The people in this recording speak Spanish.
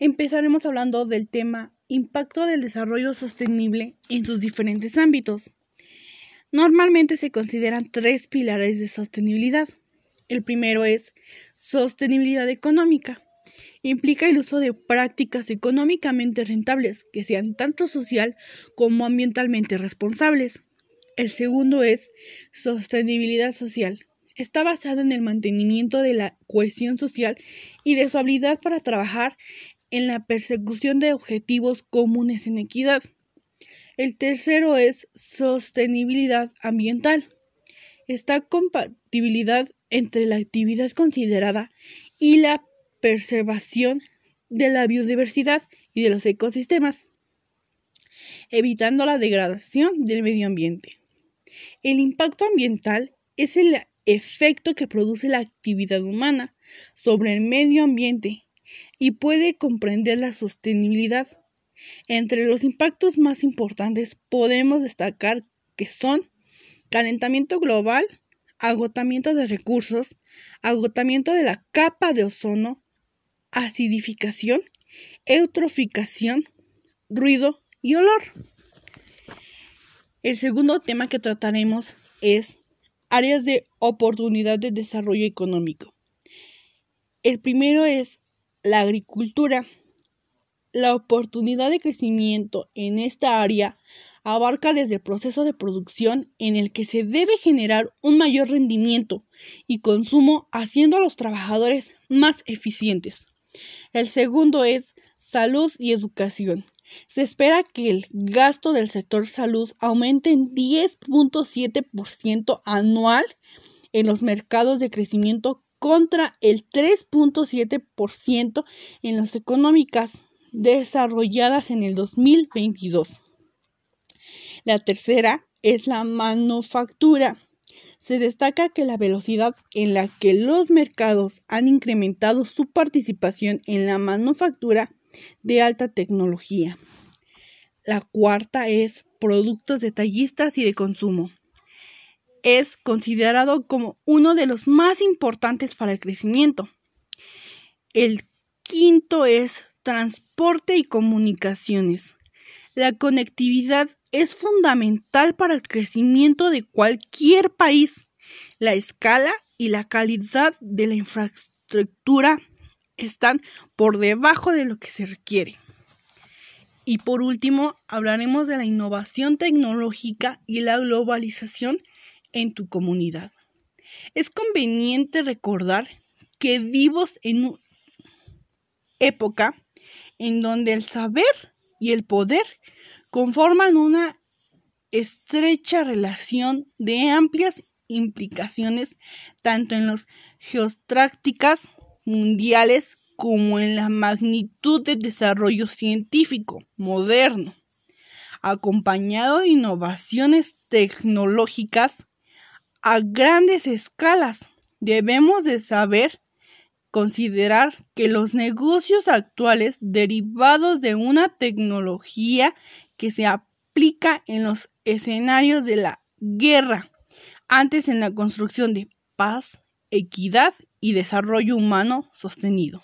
Empezaremos hablando del tema impacto del desarrollo sostenible en sus diferentes ámbitos. Normalmente se consideran tres pilares de sostenibilidad. El primero es sostenibilidad económica. Implica el uso de prácticas económicamente rentables que sean tanto social como ambientalmente responsables. El segundo es sostenibilidad social. Está basado en el mantenimiento de la cohesión social y de su habilidad para trabajar en la persecución de objetivos comunes en equidad. El tercero es sostenibilidad ambiental. Esta compatibilidad entre la actividad considerada y la preservación de la biodiversidad y de los ecosistemas, evitando la degradación del medio ambiente. El impacto ambiental es el efecto que produce la actividad humana sobre el medio ambiente y puede comprender la sostenibilidad. Entre los impactos más importantes podemos destacar que son calentamiento global, agotamiento de recursos, agotamiento de la capa de ozono, acidificación, eutroficación, ruido y olor. El segundo tema que trataremos es áreas de oportunidad de desarrollo económico. El primero es la agricultura. La oportunidad de crecimiento en esta área abarca desde el proceso de producción en el que se debe generar un mayor rendimiento y consumo haciendo a los trabajadores más eficientes. El segundo es salud y educación. Se espera que el gasto del sector salud aumente en 10.7% anual en los mercados de crecimiento contra el 3.7% en las económicas desarrolladas en el 2022. La tercera es la manufactura. Se destaca que la velocidad en la que los mercados han incrementado su participación en la manufactura de alta tecnología. La cuarta es productos detallistas y de consumo. Es considerado como uno de los más importantes para el crecimiento. El quinto es transporte y comunicaciones. La conectividad es fundamental para el crecimiento de cualquier país. La escala y la calidad de la infraestructura están por debajo de lo que se requiere. Y por último, hablaremos de la innovación tecnológica y la globalización en tu comunidad. Es conveniente recordar que vivos en una época en donde el saber y el poder conforman una estrecha relación de amplias implicaciones tanto en las geostrácticas mundiales como en la magnitud del desarrollo científico moderno, acompañado de innovaciones tecnológicas a grandes escalas. Debemos de saber considerar que los negocios actuales derivados de una tecnología que se aplica en los escenarios de la guerra, antes en la construcción de paz, equidad y desarrollo humano sostenido.